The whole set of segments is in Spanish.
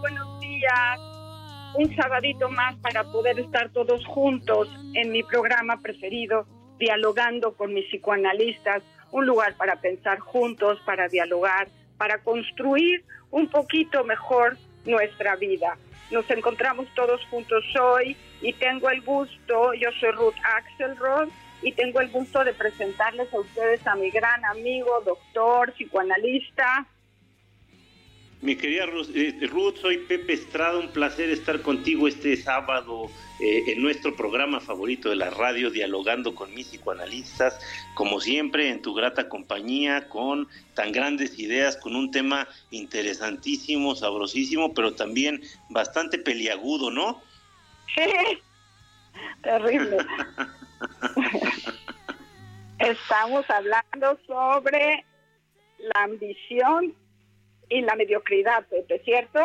Buenos días. Un sabadito más para poder estar todos juntos en mi programa preferido, dialogando con mis psicoanalistas, un lugar para pensar juntos, para dialogar, para construir un poquito mejor nuestra vida. Nos encontramos todos juntos hoy y tengo el gusto, yo soy Ruth Axelrod y tengo el gusto de presentarles a ustedes a mi gran amigo, doctor, psicoanalista, Mi querida Ruth, eh, Ruth, soy Pepe Estrada, un placer estar contigo este sábado eh, en nuestro programa favorito de la radio, dialogando con mis psicoanalistas, como siempre en tu grata compañía, con tan grandes ideas, con un tema interesantísimo, sabrosísimo, pero también bastante peliagudo, ¿no? Terrible. Estamos hablando sobre la ambición y la mediocridad, Pepe, ¿cierto?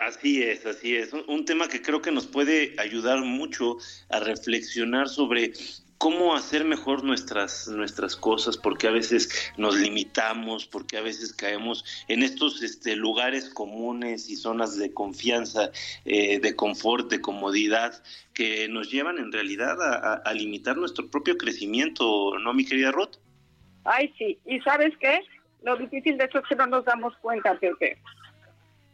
Así es, así es. Un, un tema que creo que nos puede ayudar mucho a reflexionar sobre cómo hacer mejor nuestras, nuestras cosas, porque a veces nos limitamos, porque a veces caemos en estos este, lugares comunes y zonas de confianza, eh, de confort, de comodidad, que nos llevan en realidad a, a- a limitar nuestro propio crecimiento, ¿no, mi querida Ruth? Ay, sí. ¿Y sabes qué? Lo difícil de eso es que no nos damos cuenta, Pepe.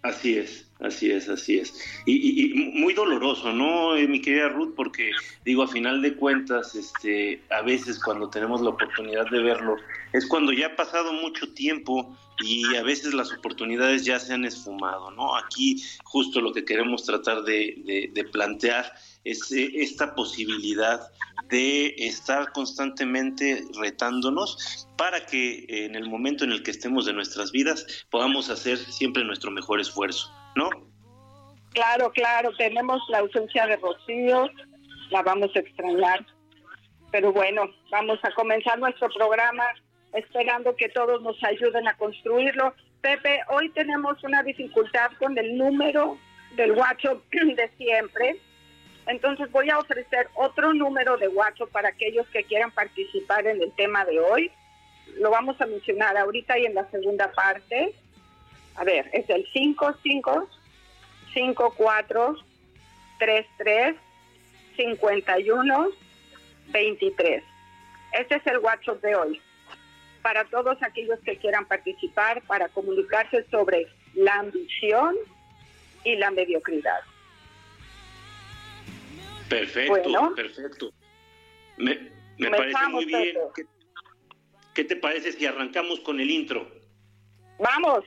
Así es, así es, así es. Y, y- y muy doloroso, ¿no, eh, mi querida Ruth? Porque digo, a final de cuentas, este, a veces cuando tenemos la oportunidad de verlo, es cuando ya ha pasado mucho tiempo y a veces las oportunidades ya se han esfumado, ¿no? Aquí justo lo que queremos tratar de, de- de plantear es esta posibilidad de estar constantemente retándonos para que en el momento en el que estemos de nuestras vidas podamos hacer siempre nuestro mejor esfuerzo, ¿no? Claro, claro, tenemos la ausencia de Rocío, la vamos a extrañar. Pero bueno, vamos a comenzar nuestro programa esperando que todos nos ayuden a construirlo. Pepe, hoy tenemos una dificultad con el número del WhatsApp de siempre. Entonces voy a ofrecer otro número de WhatsApp para aquellos que quieran participar en el tema de hoy. Lo vamos a mencionar ahorita y en la segunda parte. A ver, es el 55 54 33 51 23. Este es el WhatsApp de hoy. Para todos aquellos que quieran participar, para comunicarse sobre la ambición y la mediocridad. Perfecto, Bueno. perfecto. Me, me parece muy bien. Pepe. ¿Qué, qué te parece si arrancamos con el intro? Vamos.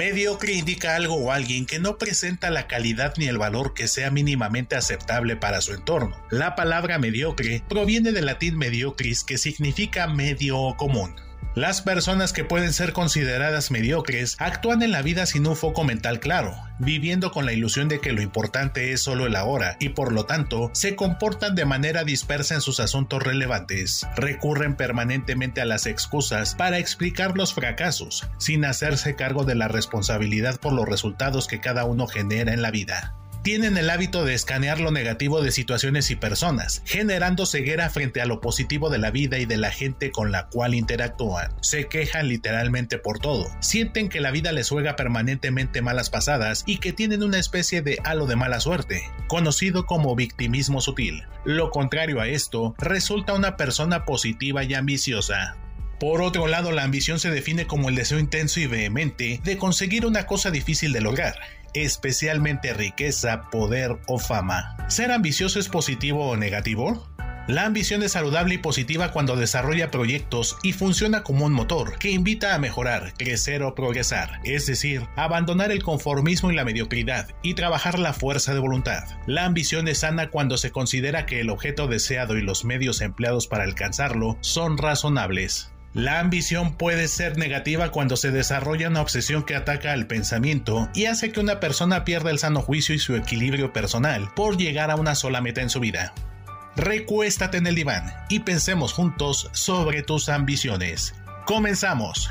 Mediocre indica algo o alguien que no presenta la calidad ni el valor que sea mínimamente aceptable para su entorno. La palabra mediocre proviene del latín mediocris que significa medio o común. Las personas que pueden ser consideradas mediocres actúan en la vida sin un foco mental claro, viviendo con la ilusión de que lo importante es solo el ahora y por lo tanto se comportan de manera dispersa en sus asuntos relevantes. Recurren permanentemente a las excusas para explicar los fracasos, sin hacerse cargo de la responsabilidad por los resultados que cada uno genera en la vida tienen el hábito de escanear lo negativo de situaciones y personas, generando ceguera frente a lo positivo de la vida y de la gente con la cual interactúan. Se quejan literalmente por todo, sienten que la vida les juega permanentemente malas pasadas y que tienen una especie de halo de mala suerte, conocido como victimismo sutil. Lo contrario a esto, resulta una persona positiva y ambiciosa. Por otro lado, la ambición se define como el deseo intenso y vehemente de conseguir una cosa difícil de lograr, especialmente riqueza, poder o fama. ¿Ser ambicioso es positivo o negativo? La ambición es saludable y positiva cuando desarrolla proyectos y funciona como un motor que invita a mejorar, crecer o progresar, es decir, abandonar el conformismo y la mediocridad y trabajar la fuerza de voluntad. La ambición es sana cuando se considera que el objeto deseado y los medios empleados para alcanzarlo son razonables. La ambición puede ser negativa cuando se desarrolla una obsesión que ataca al pensamiento y hace que una persona pierda el sano juicio y su equilibrio personal por llegar a una sola meta en su vida. Recuéstate en el diván y pensemos juntos sobre tus ambiciones. Comenzamos.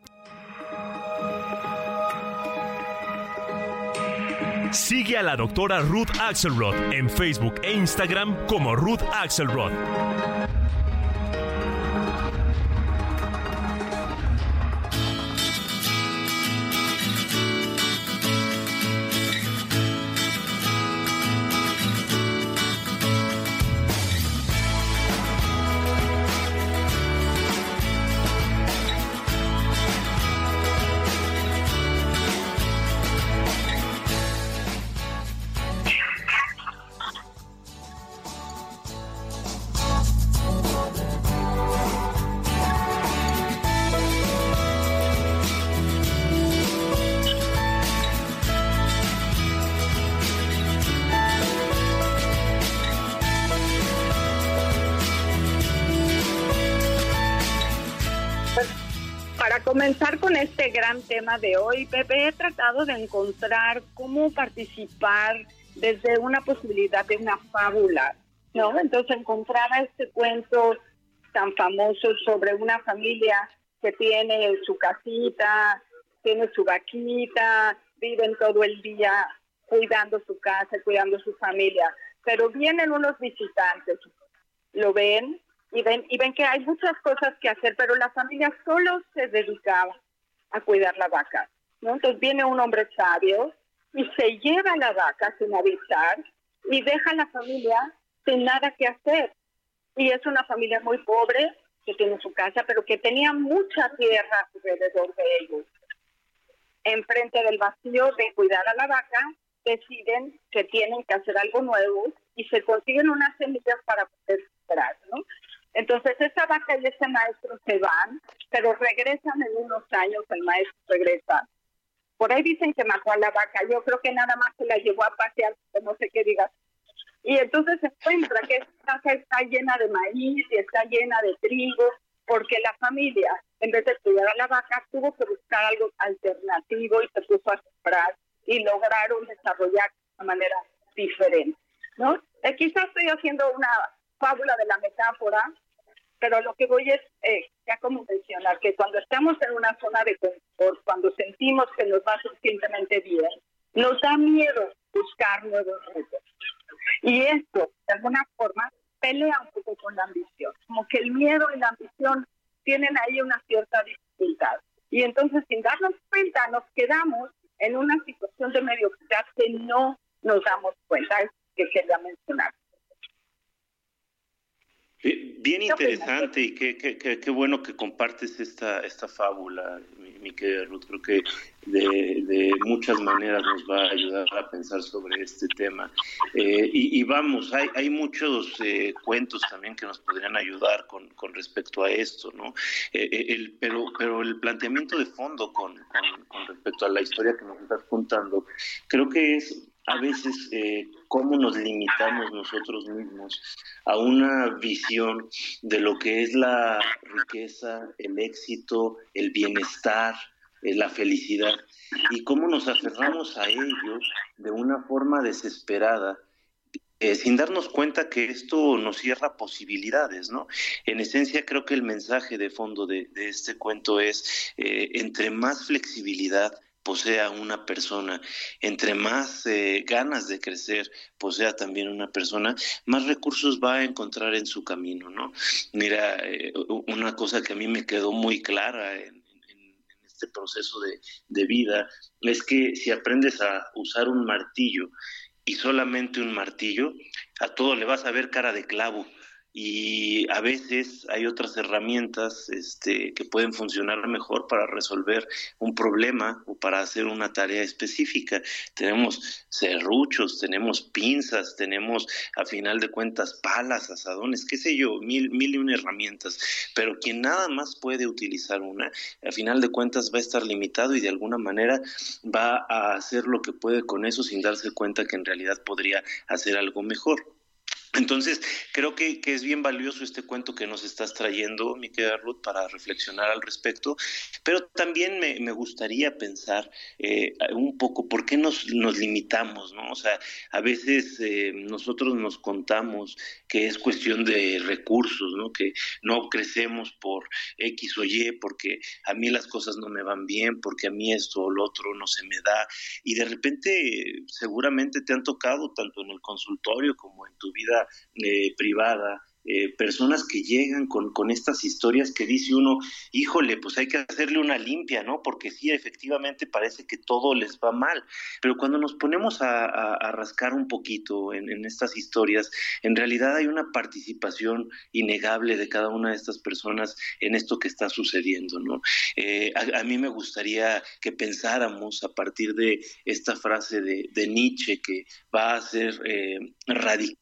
Sigue a la doctora Ruth Axelrod en Facebook e Instagram como Ruth Axelrod. Gran tema de hoy, Pepe, he tratado de encontrar cómo participar desde una posibilidad de una fábula, ¿no? Entonces encontraba este cuento tan famoso sobre una familia que tiene su casita, tiene su vaquita, viven todo el día cuidando su casa, cuidando su familia, pero vienen unos visitantes, lo ven y ven, y ven que hay muchas cosas que hacer, pero la familia solo se dedicaba a cuidar la vaca. ¿no? Entonces viene un hombre sabio y se lleva la vaca sin avisar y deja a la familia sin nada que hacer. Y es una familia muy pobre que tiene su casa, pero que tenía mucha tierra alrededor de ellos. Enfrente del vacío de cuidar a la vaca, deciden que tienen que hacer algo nuevo y se consiguen unas semillas para poder ¿no? Entonces esa vaca y ese maestro se van, pero regresan en unos años, el maestro regresa. Por ahí dicen que mató a la vaca, yo creo que nada más se la llevó a pasear, no sé qué digas. Y entonces se encuentra que esa casa está llena de maíz y está llena de trigo, porque la familia, en vez de cuidar a la vaca, tuvo que buscar algo alternativo y se puso a sembrar y lograron desarrollar de una manera diferente. ¿no? Eh, quizás estoy haciendo una fábula de la metáfora, pero lo que voy es eh, ya como mencionar que cuando estamos en una zona de confort, cuando sentimos que nos va suficientemente bien, nos da miedo buscar nuevos retos. Y esto, de alguna forma, pelea un poco con la ambición. Como que el miedo y la ambición tienen ahí una cierta dificultad. Y entonces, sin darnos cuenta, nos quedamos en una situación de mediocridad que no nos damos cuenta, que quería mencionar. Bien interesante y qué, qué, qué, bueno que compartes esta, esta fábula, mi, querida Ruth. Creo que de, de, muchas maneras nos va a ayudar a pensar sobre este tema. Eh, y, vamos, hay, hay muchos eh, cuentos también que nos podrían ayudar con, con respecto a esto, ¿no? Eh, el, pero, pero el planteamiento de fondo con, con, con respecto a la historia que nos estás contando, creo que es a veces eh, cómo nos limitamos nosotros mismos a una visión de lo que es la riqueza, el éxito, el bienestar, eh, la felicidad, y cómo nos aferramos a ello de una forma desesperada. Eh, sin darnos cuenta que esto nos cierra posibilidades, ¿no? En esencia, creo que el mensaje de fondo de, este cuento es, entre más flexibilidad, posea una persona, entre más eh, ganas de crecer posea también una persona, más recursos va a encontrar en su camino, ¿no? Mira, eh, una cosa que a mí me quedó muy clara en, este proceso de, de vida es que si aprendes a usar un martillo y solamente un martillo, a todo le vas a ver cara de clavo y a veces hay otras herramientas este, que pueden funcionar mejor para resolver un problema o para hacer una tarea específica. Tenemos serruchos, tenemos pinzas, tenemos a final de cuentas palas, asadones, qué sé yo, mil, mil y una herramientas, pero quien nada más puede utilizar una, a final de cuentas va a estar limitado y de alguna manera va a hacer lo que puede con eso sin darse cuenta que en realidad podría hacer algo mejor. Entonces, creo que, es bien valioso este cuento que nos estás trayendo, mi querida Ruth, para reflexionar al respecto, pero también me, gustaría pensar eh, un poco por qué nos, limitamos, ¿no? O sea, a veces eh, nosotros nos contamos que es cuestión de recursos, ¿no? Que no crecemos por X o Y, porque a mí las cosas no me van bien, porque a mí esto o lo otro no se me da, y de repente seguramente te han tocado tanto en el consultorio como en tu vida eh, privada eh, personas que llegan con, con, estas historias que dice uno, híjole, pues hay que hacerle una limpia, ¿no? Porque sí, efectivamente parece que todo les va mal, pero cuando nos ponemos a, rascar un poquito en, estas historias, en realidad hay una participación innegable de cada una de estas personas en esto que está sucediendo, ¿no? Eh, a, mí me gustaría que pensáramos a partir de esta frase de, Nietzsche que va a ser eh, radical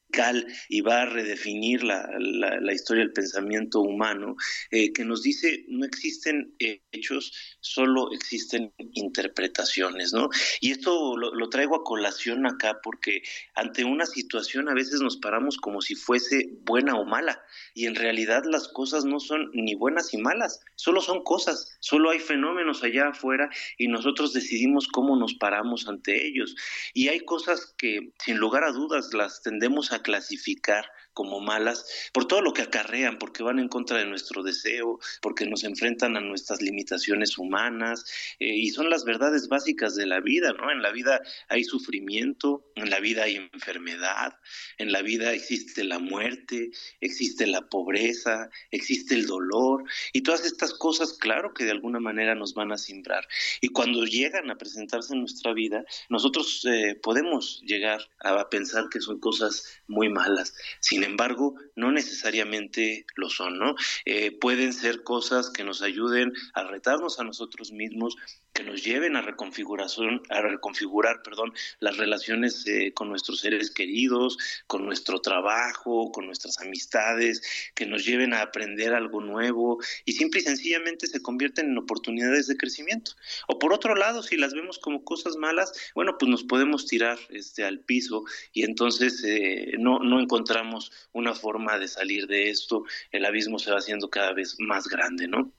y va a redefinir la, la, historia del pensamiento humano, eh, que nos dice no existen hechos, solo existen interpretaciones, ¿no? Y esto lo, lo, traigo a colación acá porque ante una situación a veces nos paramos como si fuese buena o mala, y en realidad las cosas no son ni buenas ni malas, solo son cosas, solo hay fenómenos allá afuera y nosotros decidimos cómo nos paramos ante ellos. Y hay cosas que sin lugar a dudas las tendemos a clasificar como malas por todo lo que acarrean, porque van en contra de nuestro deseo, porque nos enfrentan a nuestras limitaciones humanas eh, y son las verdades básicas de la vida, ¿no? En la vida hay sufrimiento, en la vida hay enfermedad, en la vida existe la muerte, existe la pobreza, existe el dolor y todas estas cosas, claro que de alguna manera nos van a simbrar. Y cuando llegan a presentarse en nuestra vida, nosotros eh, podemos llegar a pensar que son cosas muy malas. Sin embargo, no necesariamente lo son, ¿no? Eh, pueden ser cosas que nos ayuden a retarnos a nosotros mismos, que nos lleven a reconfiguración, a reconfigurar, perdón, las relaciones eh, con nuestros seres queridos, con nuestro trabajo, con nuestras amistades, que nos lleven a aprender algo nuevo y simple y sencillamente se convierten en oportunidades de crecimiento. O por otro lado, si las vemos como cosas malas, bueno, pues nos podemos tirar este al piso y entonces eh, no, no encontramos una forma de salir de esto, el abismo se va haciendo cada vez más grande, ¿no?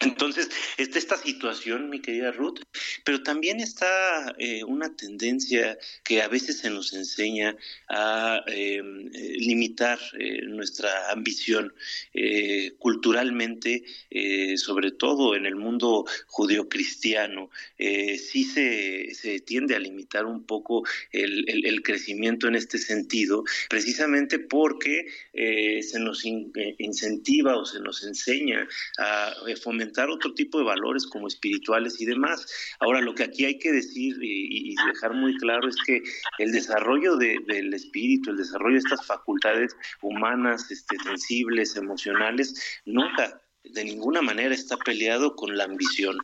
Entonces, está esta situación, mi querida Ruth, pero también está eh, una tendencia que a veces se nos enseña a eh, limitar eh, nuestra ambición culturalmente, sobre todo en el mundo judeocristiano. sí se, se, tiende a limitar un poco el, el, crecimiento en este sentido, precisamente porque se nos incentiva o se nos enseña a fomentar otro tipo de valores como espirituales y demás. Ahora, lo que aquí hay que decir y, dejar muy claro es que el desarrollo del espíritu, el desarrollo de estas facultades humanas, este, sensibles, emocionales, nunca de ninguna manera está peleado con la ambición.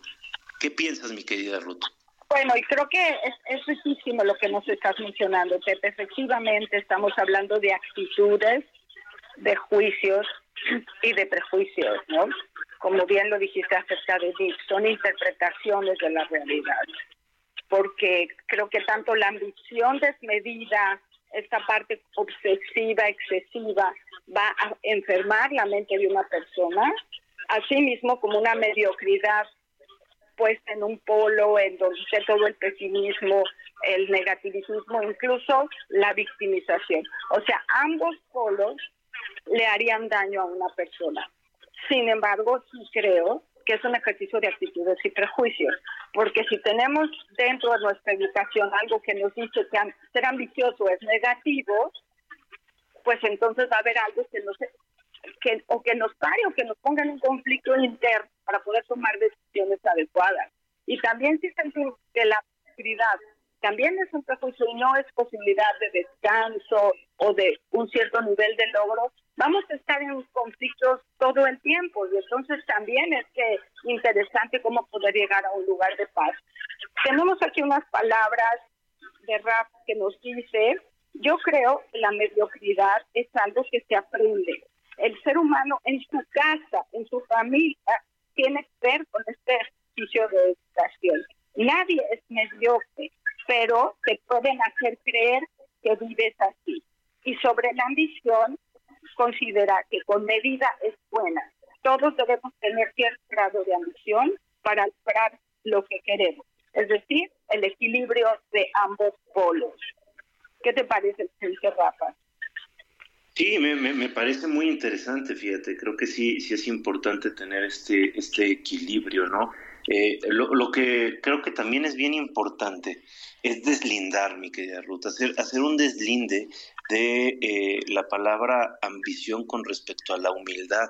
¿Qué piensas, mi querida Ruth? Bueno, y creo que es, es lo que nos estás mencionando, Pepe. Efectivamente, estamos hablando de actitudes, de juicios y de prejuicios, ¿no? Como bien lo dijiste acerca de Dick, son interpretaciones de la realidad. Porque creo que tanto la ambición desmedida, esta parte obsesiva, excesiva, va a enfermar la mente de una persona, así mismo como una mediocridad puesta en un polo en donde todo el pesimismo, el negativismo, incluso la victimización. O sea, ambos polos le harían daño a una persona. Sin embargo, sí creo que es un ejercicio de actitudes y prejuicios, porque si tenemos dentro de nuestra educación algo que nos dice que ser ambicioso es negativo, pues entonces va a haber algo que nos que, o que nos pare o que nos ponga en un conflicto interno para poder tomar decisiones adecuadas. Y también si sentimos que la actividad también es un prejuicio y no es posibilidad de descanso o de un cierto nivel de logro, vamos a estar en conflictos todo el tiempo y entonces también es que interesante cómo poder llegar a un lugar de paz. Tenemos aquí unas palabras de rap que nos dice, yo creo que la mediocridad es algo que se aprende. El ser humano en su casa, en su familia, tiene que ver con este ejercicio de educación. Nadie es mediocre, pero te pueden hacer creer que vives así. Y sobre la ambición, considera que con medida es buena. Todos debemos tener cierto grado de ambición para lograr lo que queremos, es decir, el equilibrio de ambos polos. ¿Qué te parece, señor Rafa? Sí, me, me, parece muy interesante, fíjate, creo que sí, sí es importante tener este, este equilibrio, ¿no? Eh, lo, lo, que creo que también es bien importante es deslindar, mi querida Ruth, hacer, hacer un deslinde de eh, la palabra ambición con respecto a la humildad,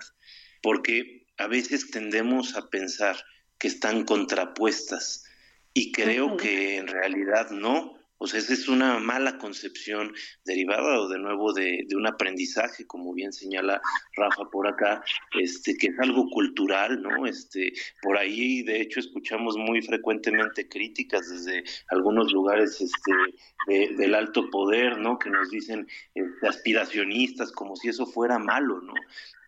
porque a veces tendemos a pensar que están contrapuestas y creo que en realidad no. O sea, esa es una mala concepción derivada de nuevo de, un aprendizaje, como bien señala Rafa por acá, este, que es algo cultural, ¿no? Este, por ahí, de hecho, escuchamos muy frecuentemente críticas desde algunos lugares este, del alto poder, ¿no? Que nos dicen este, aspiracionistas, como si eso fuera malo, ¿no?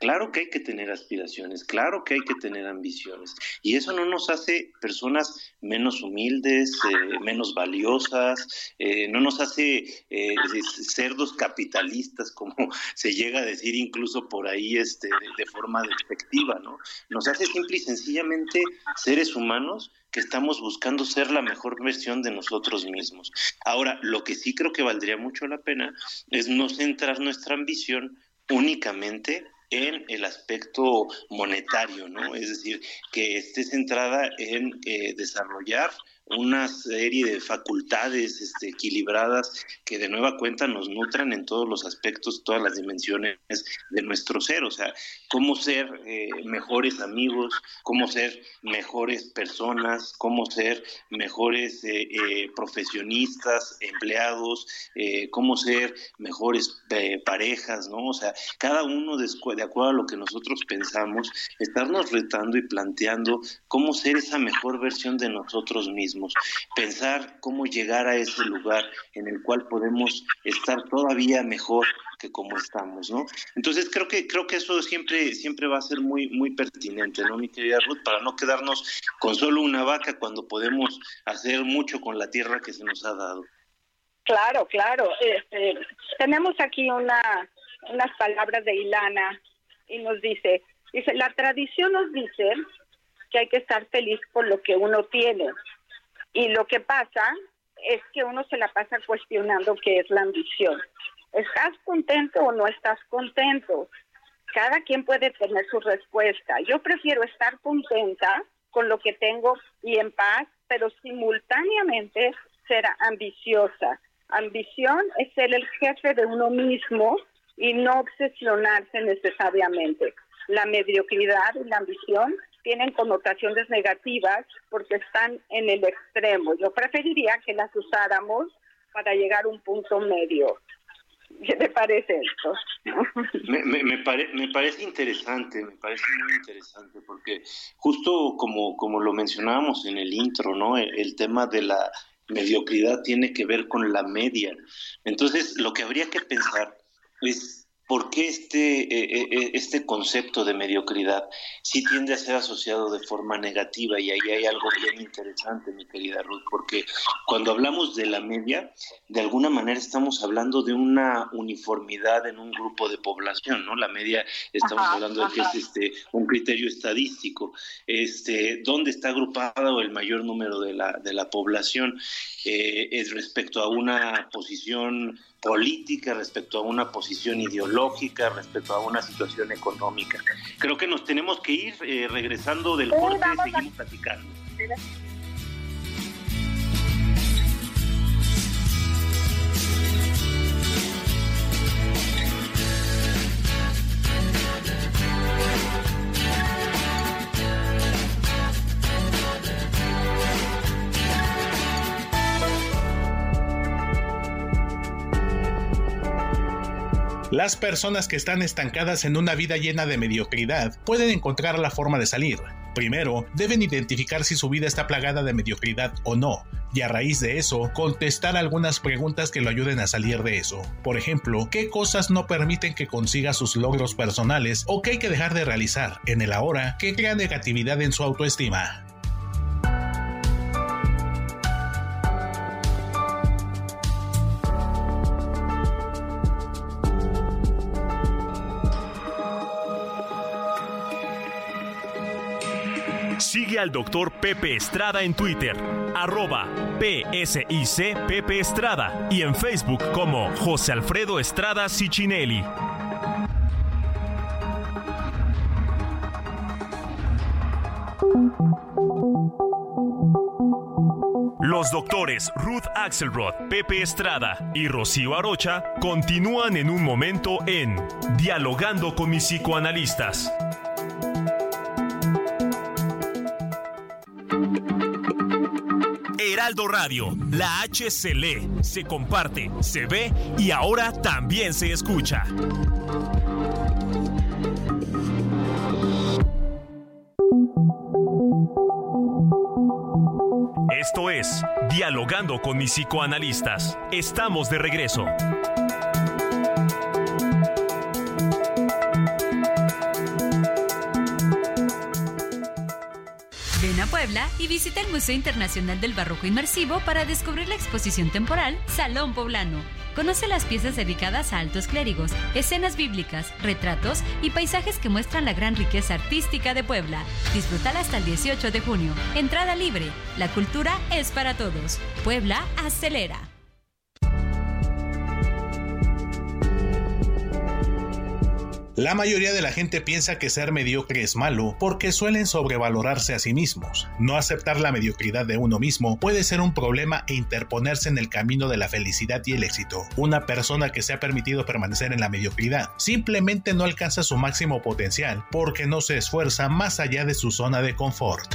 Claro que hay que tener aspiraciones, claro que hay que tener ambiciones. Y eso no nos hace personas menos humildes, eh, menos valiosas, eh, no nos hace eh, cerdos capitalistas, como se llega a decir incluso por ahí este, de, forma despectiva, ¿no? Nos hace simple y sencillamente seres humanos que estamos buscando ser la mejor versión de nosotros mismos. Ahora, lo que sí creo que valdría mucho la pena es no centrar nuestra ambición únicamente en el aspecto monetario, ¿no? Es decir, que esté centrada en eh, desarrollar una serie de facultades este, equilibradas que de nueva cuenta nos nutran en todos los aspectos, todas las dimensiones de nuestro ser, o sea, cómo ser eh, mejores amigos, cómo ser mejores personas, cómo ser mejores eh, eh, profesionistas, empleados, cómo ser mejores parejas, ¿no? O sea, cada uno de, de acuerdo a lo que nosotros pensamos, estarnos retando y planteando cómo ser esa mejor versión de nosotros mismos pensar cómo llegar a ese lugar en el cual podemos estar todavía mejor que como estamos, ¿no? Entonces creo que creo que eso siempre siempre va a ser muy muy pertinente, ¿no, mi querida Ruth, para no quedarnos con solo una vaca cuando podemos hacer mucho con la tierra que se nos ha dado. Claro, claro. Este, tenemos aquí una unas palabras de Ilana y nos dice, dice, la tradición nos dice que hay que estar feliz por lo que uno tiene, y lo que pasa es que uno se la pasa cuestionando qué es la ambición. ¿Estás contento o no estás contento? Cada quien puede tener su respuesta. Yo prefiero estar contenta con lo que tengo y en paz, pero simultáneamente ser ambiciosa. Ambición es ser el jefe de uno mismo y no obsesionarse necesariamente. La mediocridad y la ambición tienen connotaciones negativas porque están en el extremo. Yo preferiría que las usáramos para llegar a un punto medio. ¿Qué te parece esto? me, me, me, parece interesante, me parece muy interesante, porque justo como, como lo mencionábamos en el intro, ¿no? el tema de la mediocridad tiene que ver con la media. Entonces, lo que habría que pensar es ¿Por qué este, eh, eh, eh, este concepto de mediocridad sí tiende a ser asociado de forma negativa? Y ahí hay algo bien interesante, mi querida Ruth, porque cuando hablamos de la media, de alguna manera estamos hablando de una uniformidad en un grupo de población, ¿no? La media, estamos hablando de que es este, un criterio estadístico. Este, ¿Dónde está agrupado el mayor número de la, de la población? es respecto a una posición política, respecto a una posición ideológica, respecto a una situación económica. Creo que nos tenemos que ir eh, regresando del corte, seguimos platicando. Las personas que están estancadas en una vida llena de mediocridad pueden encontrar la forma de salir. Primero, deben identificar si su vida está plagada de mediocridad o no, y a raíz de eso, contestar algunas preguntas que lo ayuden a salir de eso. Por ejemplo, ¿qué cosas no permiten que consiga sus logros personales o qué hay que dejar de realizar en el ahora que crea negatividad en su autoestima? Al doctor Pepe Estrada en Twitter, arroba PSIC Pepe Estrada y en Facebook como José Alfredo Estrada Cicinelli. Los doctores Ruth Axelrod, Pepe Estrada y Rocío Arocha continúan en un momento en Dialogando con mis psicoanalistas. Heraldo Radio, la H se lee, se comparte, se ve y ahora también se escucha. Esto es Dialogando con mis psicoanalistas. Estamos de regreso. Puebla y visita el Museo Internacional del Barroco Inmersivo para descubrir la exposición temporal Salón Poblano. Conoce las piezas dedicadas a altos clérigos, escenas bíblicas, retratos y paisajes que muestran la gran riqueza artística de Puebla. Disfrútala hasta el 18 de junio. Entrada libre. La cultura es para todos. Puebla acelera. La mayoría de la gente piensa que ser mediocre es malo porque suelen sobrevalorarse a sí mismos. No aceptar la mediocridad de uno mismo puede ser un problema e interponerse en el camino de la felicidad y el éxito. Una persona que se ha permitido permanecer en la mediocridad simplemente no alcanza su máximo potencial porque no se esfuerza más allá de su zona de confort.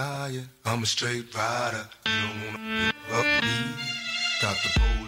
Deny it. I'm a straight rider. You don't wanna up me. Got the police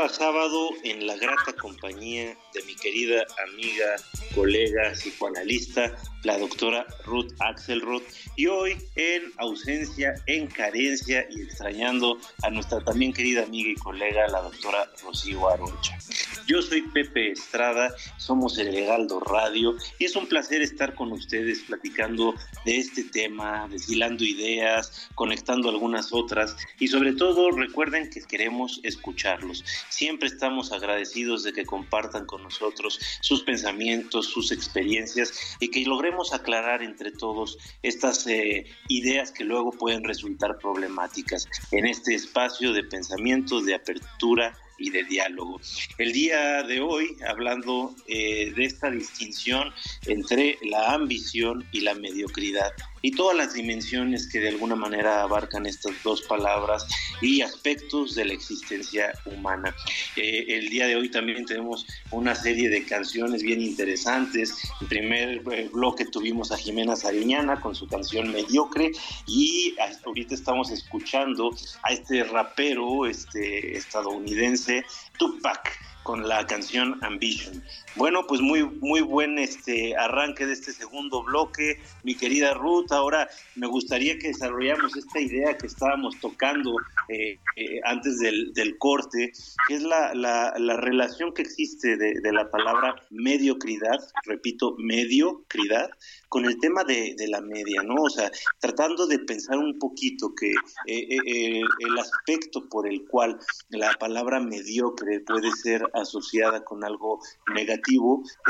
cada sábado en la grata compañía de mi querida amiga, colega, psicoanalista, la doctora Ruth Axelrod, y hoy en ausencia, en carencia y extrañando a nuestra también querida amiga y colega, la doctora Rocío Arocha. Yo soy Pepe Estrada, somos el Legaldo Radio, y es un placer estar con ustedes platicando de este tema, deshilando ideas, conectando algunas otras, y sobre todo recuerden que queremos escucharlos. Siempre estamos agradecidos de que compartan con nosotros sus pensamientos, sus experiencias, y que logremos aclarar entre todos estas eh, ideas que luego pueden resultar problemáticas en este espacio de pensamiento, de apertura y de diálogo. El día de hoy, hablando eh, de esta distinción entre la ambición y la mediocridad, y todas las dimensiones que de alguna manera abarcan estas dos palabras y aspectos de la existencia humana. Eh, el día de hoy también tenemos una serie de canciones bien interesantes. En primer eh, bloque tuvimos a Jimena Sariñana con su canción Mediocre y ahorita estamos escuchando a este rapero este, estadounidense Tupac con la canción Ambition. Bueno, pues muy, muy buen este arranque de este segundo bloque, mi querida Ruth. Ahora me gustaría que desarrollamos esta idea que estábamos tocando eh, eh, antes del, corte, que es la, la, relación que existe de, de, la palabra mediocridad, repito, mediocridad, con el tema de, de, la media, ¿no? O sea, tratando de pensar un poquito que eh, el aspecto por el cual la palabra mediocre puede ser asociada con algo negativo,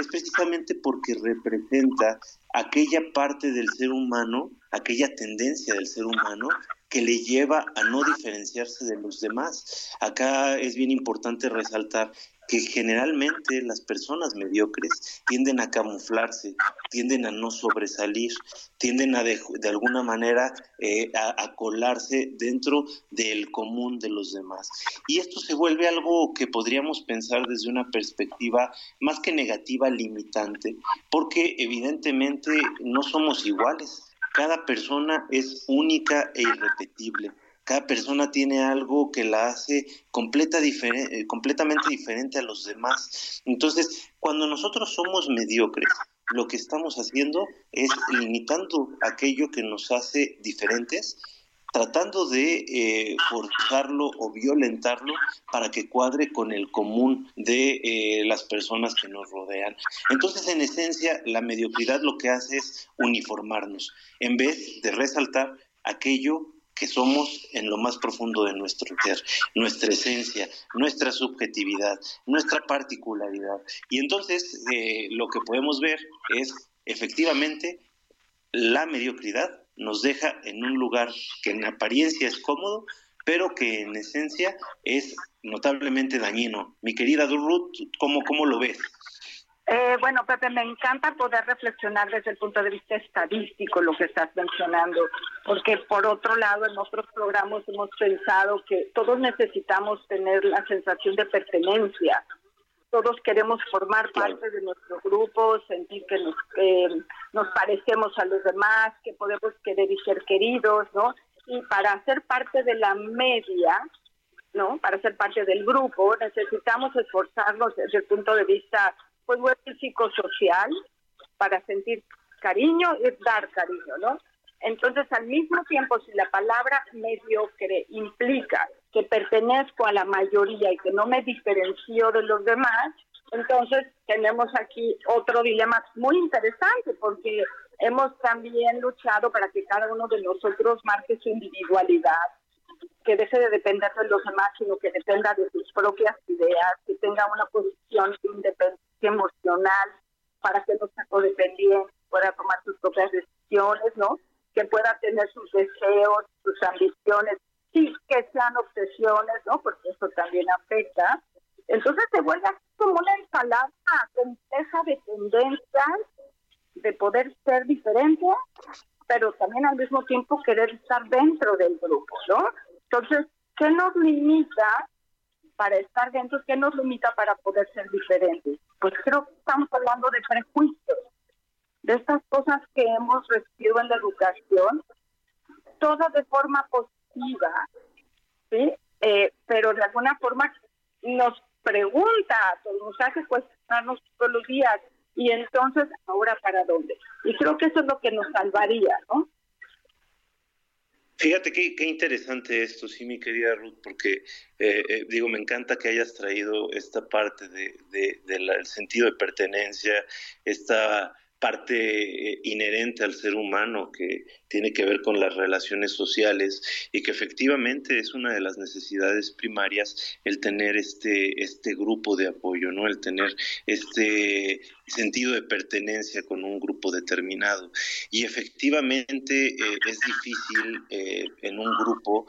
es precisamente porque representa aquella parte del ser humano, aquella tendencia del ser humano que le lleva a no diferenciarse de los demás. Acá es bien importante resaltar que generalmente las personas mediocres tienden a camuflarse, tienden a no sobresalir, tienden a de, alguna manera eh, a, colarse dentro del común de los demás. Y esto se vuelve algo que podríamos pensar desde una perspectiva más que negativa, limitante, porque evidentemente no somos iguales. Cada persona es única e irrepetible cada persona tiene algo que la hace completa eh, completamente diferente a los demás. Entonces, cuando nosotros somos mediocres, lo que estamos haciendo es limitando aquello que nos hace diferentes tratando de eh, forzarlo o violentarlo para que cuadre con el común de eh, las personas que nos rodean. Entonces, en esencia, la mediocridad lo que hace es uniformarnos, en vez de resaltar aquello que somos en lo más profundo de nuestro ser, nuestra esencia, nuestra subjetividad, nuestra particularidad. Y entonces eh, lo que podemos ver es efectivamente la mediocridad nos deja en un lugar que en apariencia es cómodo, pero que en esencia es notablemente dañino. Mi querida Durrut, ¿cómo, ¿cómo lo ves? Eh, bueno, Pepe, me encanta poder reflexionar desde el punto de vista estadístico lo que estás mencionando, porque por otro lado, en otros programas hemos pensado que todos necesitamos tener la sensación de pertenencia. Todos queremos formar parte de nuestro grupo, sentir que nos, nos parecemos a los demás, que podemos querer y ser queridos, ¿no? Y para ser parte de la media, ¿no? Para ser parte del grupo, necesitamos esforzarnos desde el punto de vista pues el psicosocial para sentir cariño y dar cariño, ¿no? Entonces, al mismo tiempo, si la palabra mediocre implica que pertenezco a la mayoría y que no me diferencio de los demás, entonces tenemos aquí otro dilema muy interesante porque hemos también luchado para que cada uno de nosotros marque su individualidad, que deje de depender de los demás, sino que dependa de sus propias ideas, que tenga una posición de independencia emocional para que no sea codependiente, pueda tomar sus propias decisiones, ¿no? Que pueda tener sus deseos, sus ambiciones, sí que sean obsesiones, ¿no? Porque eso también afecta. Entonces se vuelve como una ensalada compleja de tendencias, de poder ser diferente, pero también al mismo tiempo querer estar dentro del grupo, ¿no? Entonces, ¿qué nos limita para estar dentro? ¿Qué nos limita para poder ser diferentes? Pues creo que estamos hablando de prejuicios, de estas cosas que hemos recibido en la educación, todas de forma positiva, ¿sí? Eh, pero de alguna forma nos pregunta, nos hace cuestionarnos todos los días. Y entonces, ¿ahora para dónde? Y creo que eso es lo que nos salvaría, ¿no? Fíjate qué, qué interesante esto, sí, mi querida Ruth, porque eh, eh, digo, me encanta que hayas traído esta parte de, del sentido de pertenencia, esta parte eh, inherente al ser humano que tiene que ver con las relaciones sociales y que efectivamente es una de las necesidades primarias el tener este este grupo de apoyo, ¿no? El tener este sentido de pertenencia con un grupo determinado. Y efectivamente eh, es difícil eh, en un grupo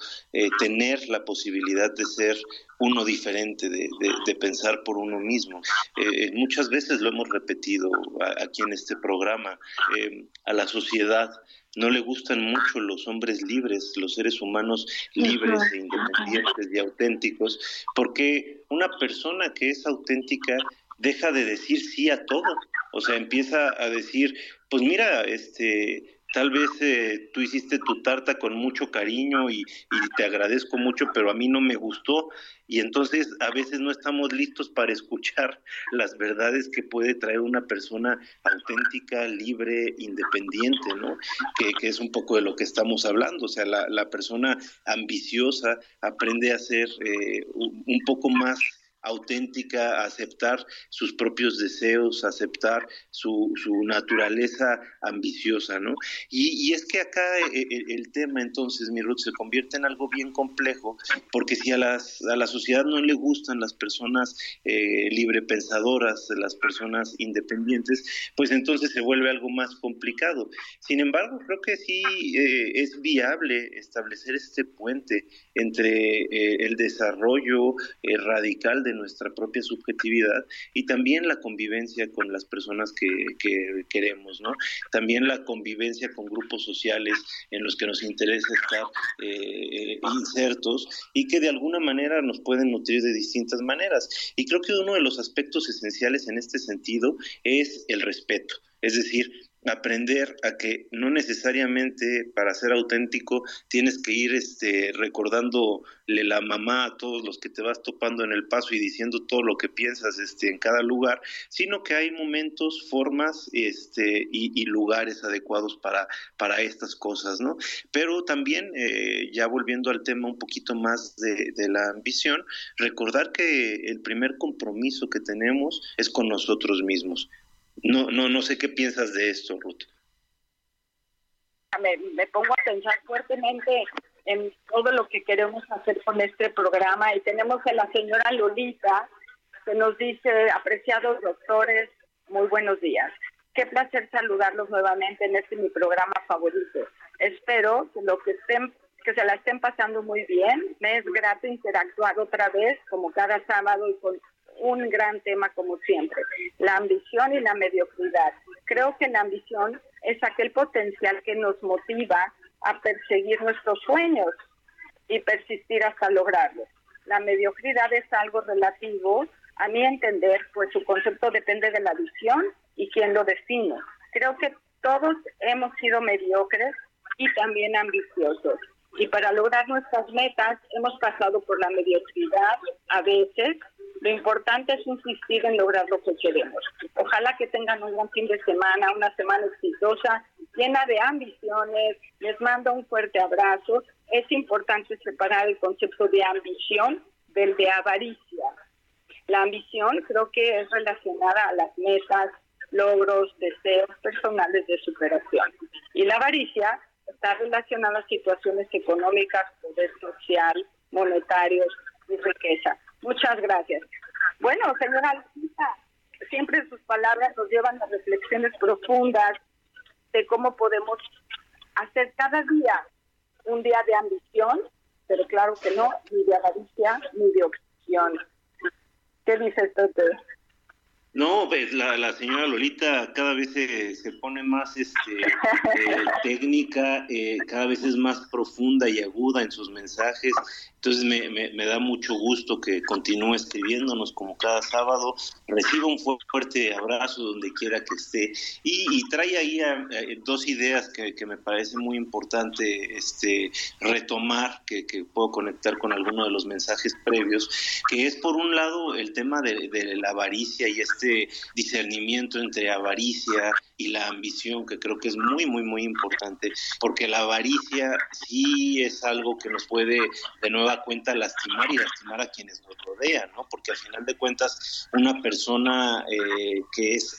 tener la posibilidad de ser uno diferente, de, pensar por uno mismo. Eh, muchas veces lo hemos repetido aquí en este programa, eh, a la sociedad no le gustan mucho los hombres libres, los seres humanos libres e independientes y auténticos, porque una persona que es auténtica deja de decir sí a todo, o sea, empieza a decir, pues mira, este, tal vez eh, tú hiciste tu tarta con mucho cariño y, te agradezco mucho, pero a mí no me gustó. Y entonces a veces no estamos listos para escuchar las verdades que puede traer una persona auténtica, libre, independiente, ¿no? Que, es un poco de lo que estamos hablando. O sea, la, persona ambiciosa aprende a ser eh, un poco más auténtica, aceptar sus propios deseos, aceptar su, su naturaleza ambiciosa, ¿no? Y, es que acá eh, eh, el, tema entonces, mi Ruth, se convierte en algo bien complejo, porque si a, las, a la sociedad no le gustan las personas eh, librepensadoras, las personas independientes, pues entonces se vuelve algo más complicado. Sin embargo, creo que sí eh, es viable establecer este puente entre el desarrollo radical de nuestra propia subjetividad y también la convivencia con las personas que, queremos, ¿no? También la convivencia con grupos sociales en los que nos interesa estar eh, insertos y que de alguna manera nos pueden nutrir de distintas maneras. Y creo que uno de los aspectos esenciales en este sentido es el respeto. Es decir, aprender a que no necesariamente para ser auténtico tienes que ir este recordándole la mamá a todos los que te vas topando en el paso y diciendo todo lo que piensas este en cada lugar, sino que hay momentos, formas este y, lugares adecuados para para estas cosas, ¿no? Pero también eh, ya volviendo al tema un poquito más de, de la ambición, recordar que el primer compromiso que tenemos es con nosotros mismos no, no, no sé qué piensas de esto, Ruth. Me, pongo a pensar fuertemente en todo lo que queremos hacer con este programa y tenemos a la señora Lolita que nos dice, apreciados doctores, muy buenos días. Qué placer saludarlos nuevamente en este mi programa favorito. Espero que lo que estén que se la estén pasando muy bien. Me es grato interactuar otra vez, como cada sábado, y con un gran tema como siempre, la ambición y la mediocridad. Creo que la ambición es aquel potencial que nos motiva a perseguir nuestros sueños y persistir hasta lograrlos. La mediocridad es algo relativo, a mi entender, pues su concepto depende de la visión y quién lo define. Creo que todos hemos sido mediocres y también ambiciosos. Y para lograr nuestras metas hemos pasado por la mediocridad a veces lo importante es insistir en lograr lo que queremos. Ojalá que tengan un buen fin de semana, una semana exitosa, llena de ambiciones. Les mando un fuerte abrazo. Es importante separar el concepto de ambición del de avaricia. La ambición creo que es relacionada a las metas, logros, deseos personales de superación. Y la avaricia está relacionada a situaciones económicas, poder social, monetarios y riqueza. Muchas gracias. Bueno, señora siempre sus palabras nos llevan a reflexiones profundas de cómo podemos hacer cada día un día de ambición, pero claro que no, ni de avaricia ni de opción. ¿Qué dice usted? No, pues la, la señora Lolita cada vez se, se pone más este, eh, técnica, eh, cada vez es más profunda y aguda en sus mensajes. Entonces me, me, da mucho gusto que continúe escribiéndonos como cada sábado. Reciba un fuerte abrazo donde quiera que esté y, trae ahí dos ideas que, que, me parece muy importante este, retomar, que, que, puedo conectar con alguno de los mensajes previos, que es por un lado el tema de, de la avaricia y este discernimiento entre avaricia y la ambición, que creo que es muy, muy, muy importante, porque la avaricia sí es algo que nos puede de nueva cuenta lastimar y lastimar a quienes nos rodean, ¿no? Porque al final de cuentas, una persona eh, que es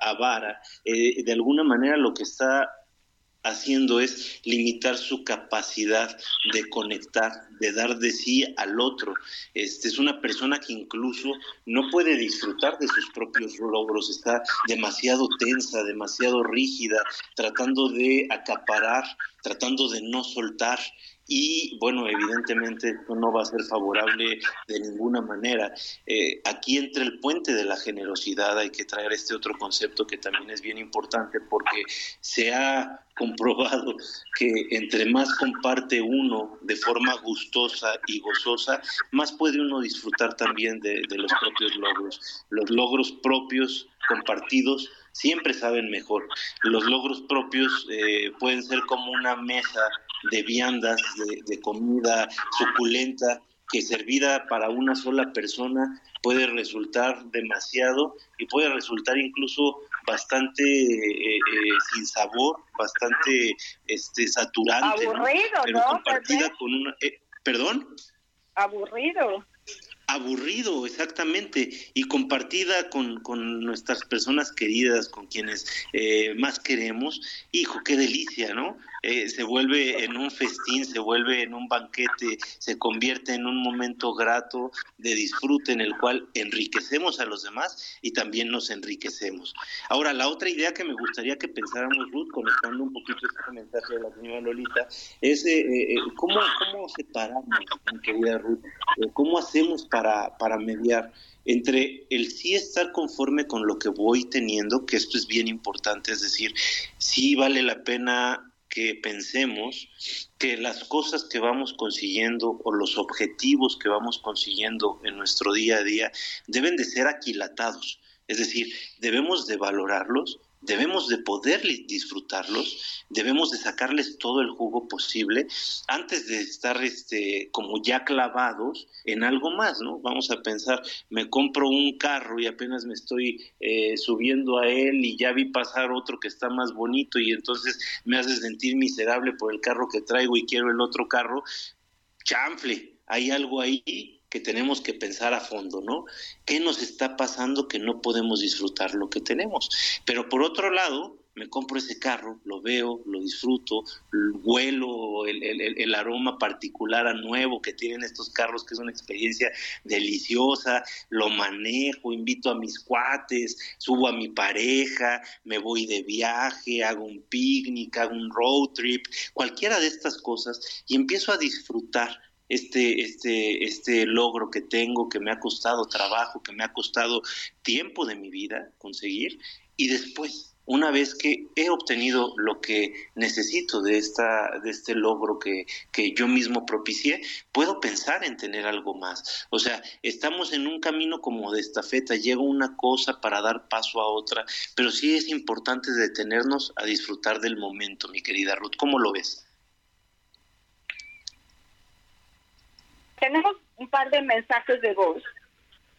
avara, eh, de alguna manera lo que está haciendo es limitar su capacidad de conectar, de dar de sí al otro. Este es una persona que incluso no puede disfrutar de sus propios logros, está demasiado tensa, demasiado rígida, tratando de acaparar, tratando de no soltar y bueno, evidentemente esto no va a ser favorable de ninguna manera. Eh, aquí entre el puente de la generosidad hay que traer este otro concepto que también es bien importante porque se ha comprobado que entre más comparte uno de forma gustosa y gozosa, más puede uno disfrutar también de, los propios logros. Los logros propios compartidos siempre saben mejor. Los logros propios eh, pueden ser como una mesa de viandas, de, comida suculenta, que servida para una sola persona puede resultar demasiado y puede resultar incluso bastante eh, eh, sin sabor, bastante este saturante. Aburrido, Pero compartida con una... Eh, ¿Perdón? Aburrido aburrido, exactamente, y compartida con, con nuestras personas queridas, con quienes eh, más queremos, hijo, qué delicia, ¿no? Eh, se vuelve en un festín, se vuelve en un banquete, se convierte en un momento grato de disfrute en el cual enriquecemos a los demás y también nos enriquecemos. Ahora, la otra idea que me gustaría que pensáramos, Ruth, conectando un poquito este mensaje de la señora Lolita, es eh, cómo, cómo separamos, querida Ruth, cómo hacemos para para, mediar. Entre el sí estar conforme con lo que voy teniendo, que esto es bien importante, es decir, sí vale la pena que pensemos que las cosas que vamos consiguiendo o los objetivos que vamos consiguiendo en nuestro día a día deben de ser aquilatados, es decir, debemos de valorarlos, debemos de poder disfrutarlos, debemos de sacarles todo el jugo posible antes de estar este como ya clavados en algo más, ¿no? Vamos a pensar, me compro un carro y apenas me estoy eh, subiendo a él y ya vi pasar otro que está más bonito y entonces me hace sentir miserable por el carro que traigo y quiero el otro carro, chanfle, hay algo ahí que tenemos que pensar a fondo, ¿no? ¿Qué nos está pasando que no podemos disfrutar lo que tenemos? Pero por otro lado, me compro ese carro, lo veo, lo disfruto, huelo el, el, aroma particular a nuevo que tienen estos carros, que es una experiencia deliciosa, lo manejo, invito a mis cuates, subo a mi pareja, me voy de viaje, hago un picnic, hago un road trip, cualquiera de estas cosas y empiezo a disfrutar este, este, este logro que tengo, que me ha costado trabajo, que me ha costado tiempo de mi vida conseguir, y después, una vez que he obtenido lo que necesito de, esta, de este logro que, que yo mismo propicié, puedo pensar en tener algo más. O sea, estamos en un camino como de estafeta, llega una cosa para dar paso a otra, pero sí es importante detenernos a disfrutar del momento, mi querida Ruth. ¿Cómo lo ves? Tenemos un par de mensajes de voz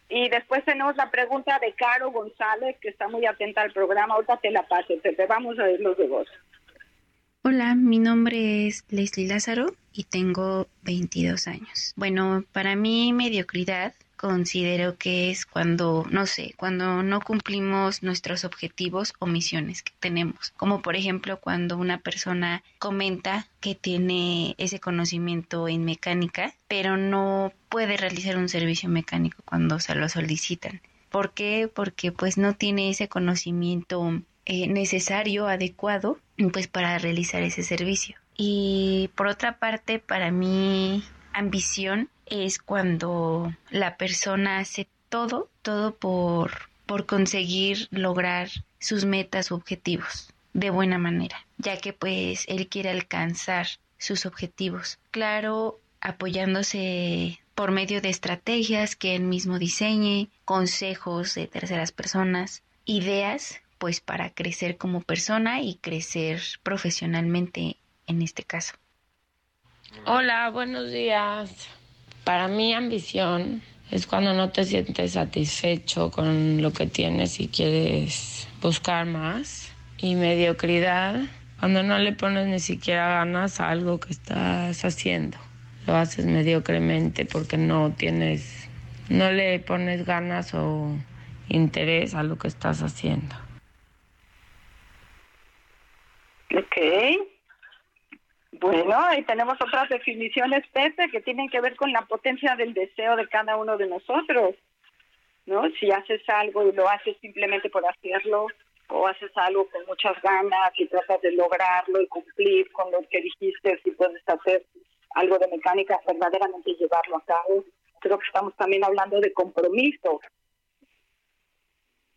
y después tenemos la pregunta de Caro González, que está muy atenta al programa. Ahorita te la paso, te, vamos a ver los de voz. Hola, mi nombre es Leslie Lázaro y tengo 22 años. Bueno, para mí mediocridad considero que es cuando, no sé, cuando no cumplimos nuestros objetivos o misiones que tenemos. Como por ejemplo cuando una persona comenta que tiene ese conocimiento en mecánica, pero no puede realizar un servicio mecánico cuando se lo solicitan. ¿Por qué? Porque pues no tiene ese conocimiento eh, necesario, adecuado, pues para realizar ese servicio. Y por otra parte, para mí, ambición es cuando la persona hace todo, todo por, por conseguir lograr sus metas o objetivos de buena manera, ya que pues él quiere alcanzar sus objetivos. Claro, apoyándose por medio de estrategias que él mismo diseñe, consejos de terceras personas, ideas pues para crecer como persona y crecer profesionalmente en este caso. Hola, buenos días. Para mí ambición es cuando no te sientes satisfecho con lo que tienes y quieres buscar más. Y mediocridad, cuando no le pones ni siquiera ganas a algo que estás haciendo. Lo haces mediocremente porque no tienes, no le pones ganas o interés a lo que estás haciendo. Ok. Bueno, y tenemos otras definiciones, Pepe, que tienen que ver con la potencia del deseo de cada uno de nosotros. ¿No? Si haces algo y lo haces simplemente por hacerlo, o haces algo con muchas ganas y tratas de lograrlo y cumplir con lo que dijiste, si puedes hacer algo de mecánica, verdaderamente llevarlo a cabo. Creo que estamos también hablando de compromiso,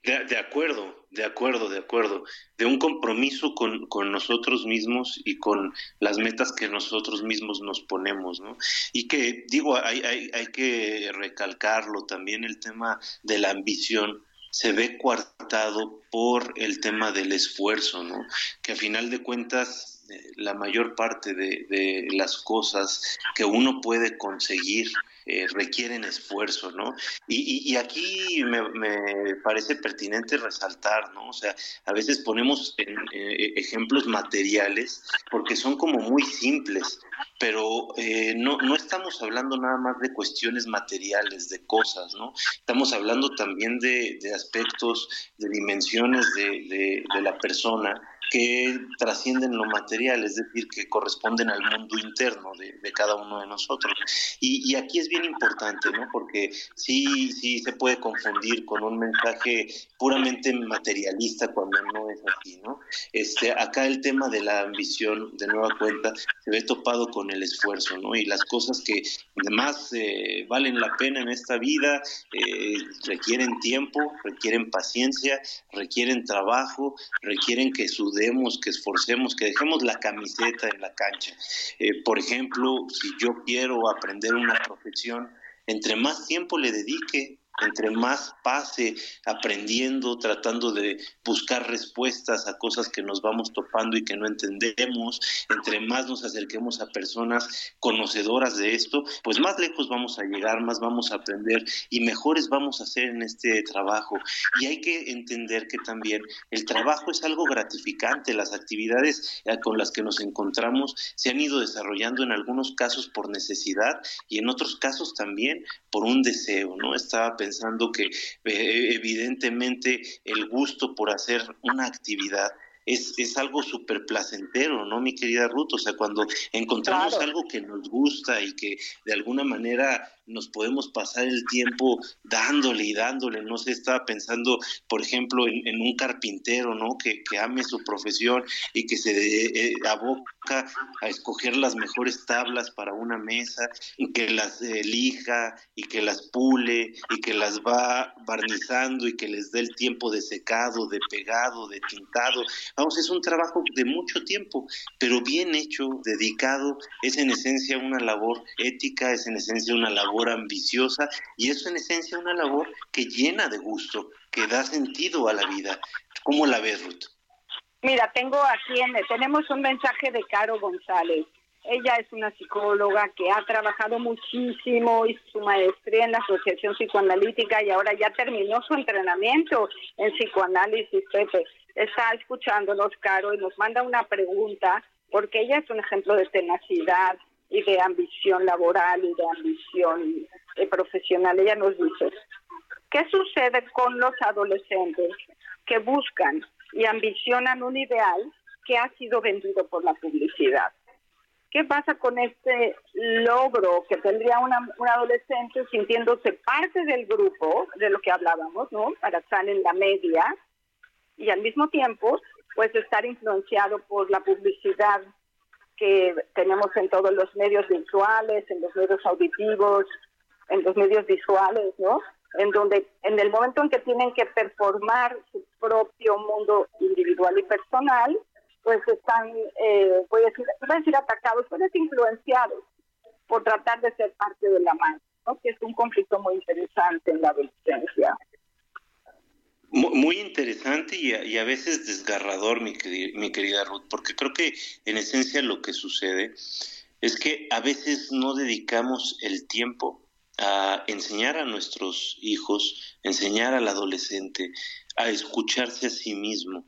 de, acuerdo, de acuerdo, de acuerdo. De un compromiso con, con, nosotros mismos y con las metas que nosotros mismos nos ponemos, ¿no? Y que, digo, hay, hay, hay que recalcarlo también, el tema de la ambición se ve coartado por el tema del esfuerzo, ¿no? Que a final de cuentas eh, la mayor parte de, de las cosas que uno puede conseguir eh, requieren esfuerzo, ¿no? Y, aquí me, parece pertinente resaltar, ¿no? O sea, a veces ponemos eh, ejemplos materiales porque son como muy simples, pero eh, no, no estamos hablando nada más de cuestiones materiales, de cosas, ¿no? Estamos hablando también de, aspectos, de dimensiones de, de la persona que trascienden lo material, es decir, que corresponden al mundo interno de, cada uno de nosotros. Y, aquí es bien importante, ¿no? Porque sí, sí se puede confundir con un mensaje puramente materialista cuando no es así, ¿no? Este, acá el tema de la ambición, de nueva cuenta, se ve topado con el esfuerzo, ¿no? Y las cosas que además eh, valen la pena en esta vida eh, requieren tiempo, requieren paciencia, requieren trabajo, requieren que su que esforcemos, que dejemos la camiseta en la cancha. Eh, por ejemplo, si yo quiero aprender una profesión, entre más tiempo le dedique, entre más pase aprendiendo, tratando de buscar respuestas a cosas que nos vamos topando y que no entendemos, entre más nos acerquemos a personas conocedoras de esto, pues más lejos vamos a llegar, más vamos a aprender y mejores vamos a hacer en este trabajo. Y hay que entender que también el trabajo es algo gratificante, las actividades eh, con las que nos encontramos se han ido desarrollando en algunos casos por necesidad y en otros casos también por un deseo, ¿no? Estaba pensando que eh, evidentemente el gusto por hacer una actividad es, es algo súper placentero, ¿no, mi querida Ruth? O sea, cuando encontramos algo que nos gusta y que de alguna manera nos podemos pasar el tiempo dándole y dándole. No se estaba pensando, por ejemplo, en, un carpintero, ¿no? Que, que, ame su profesión y que se eh, aboca a escoger las mejores tablas para una mesa, y que las elija y que las pule y que las va barnizando y que les dé el tiempo de secado, de pegado, de tintado. Vamos, es un trabajo de mucho tiempo, pero bien hecho, dedicado, es en esencia una labor ética, es en esencia una labor ambiciosa y eso en esencia una labor que llena de gusto, que da sentido a la vida. ¿Cómo la ves, Ruth? Mira, tengo aquí, en, tenemos un mensaje de Caro González. Ella es una psicóloga que ha trabajado muchísimo, y su maestría en la Asociación Psicoanalítica y ahora ya terminó su entrenamiento en psicoanálisis, Pepe. Está escuchándonos, Caro, y nos manda una pregunta, porque ella es un ejemplo de tenacidad, y de ambición laboral y de ambición eh, profesional. Ella nos dice, ¿qué sucede con los adolescentes que buscan y ambicionan un ideal que ha sido vendido por la publicidad? ¿Qué pasa con este logro que tendría una, un adolescente sintiéndose parte del grupo de lo que hablábamos, ¿no? Para estar en la media y al mismo tiempo, pues estar influenciado por la publicidad que tenemos en todos los medios visuales, en los medios auditivos, en los medios visuales, ¿no? En donde en el momento en que tienen que performar su propio mundo individual y personal, pues están, eh, voy, a decir, voy decir atacados, pues influenciados por tratar de ser parte de la mano, ¿no? que es un conflicto muy interesante en la adolescencia. Muy interesante y a, veces desgarrador, mi, mi querida Ruth, porque creo que en esencia lo que sucede es que a veces no dedicamos el tiempo a enseñar a nuestros hijos, enseñar al adolescente a escucharse a sí mismo.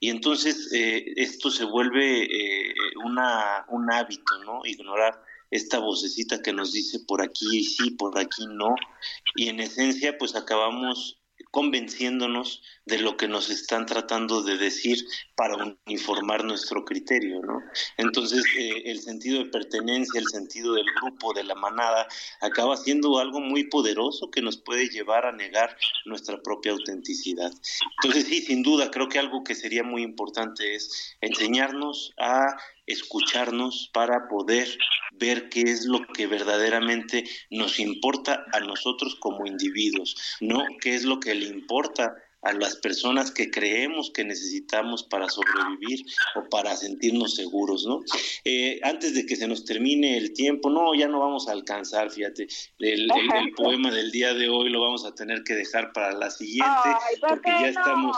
Y entonces eh, esto se vuelve eh, una, un hábito, ¿no? Ignorar esta vocecita que nos dice por aquí sí, por aquí no. Y en esencia pues acabamos convenciéndonos de lo que nos están tratando de decir para uniformar nuestro criterio, ¿no? Entonces, eh, el sentido de pertenencia, el sentido del grupo, de la manada, acaba siendo algo muy poderoso que nos puede llevar a negar nuestra propia autenticidad. Entonces, sí, sin duda, creo que algo que sería muy importante es enseñarnos a escucharnos para poder ver qué es lo que verdaderamente nos importa a nosotros como individuos, no qué es lo que le importa a las personas que creemos que necesitamos para sobrevivir o para sentirnos seguros, ¿no? Eh, antes de que se nos termine el tiempo, no, ya no vamos a alcanzar, fíjate, el, poema del día de hoy lo vamos a tener que dejar para la siguiente, porque ya estamos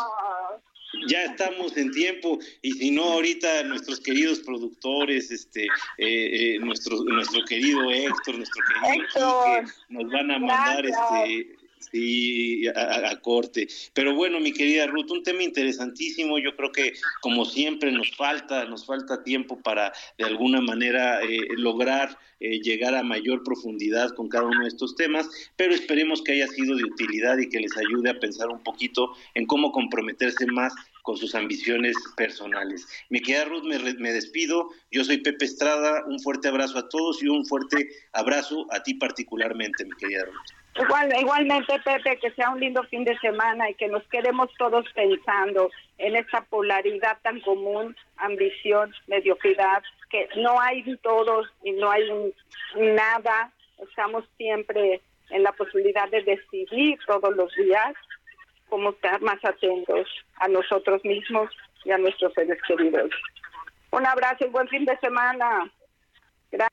ya estamos en tiempo y si no ahorita nuestros queridos productores este eh, eh, nuestro nuestro querido Héctor nuestro querido Héctor, nos van a mandar este Sí, a, corte. Pero bueno, mi querida Ruth, un tema interesantísimo. Yo creo que, como siempre, nos falta, nos falta tiempo para, de alguna manera, eh, lograr eh, llegar a mayor profundidad con cada uno de estos temas, pero esperemos que haya sido de utilidad y que les ayude a pensar un poquito en cómo comprometerse más con sus ambiciones personales. Mi querida Ruth, me, despido. Yo soy Pepe Estrada. Un fuerte abrazo a todos y un fuerte abrazo a ti particularmente, mi querida Ruth. Igual, igualmente, Pepe, que sea un lindo fin de semana y que nos quedemos todos pensando en esta polaridad tan común, ambición, mediocridad, que no hay todos y no hay nada. Estamos siempre en la posibilidad de decidir todos los días cómo estar más atentos a nosotros mismos y a nuestros seres queridos. Un abrazo y buen fin de semana. Gracias.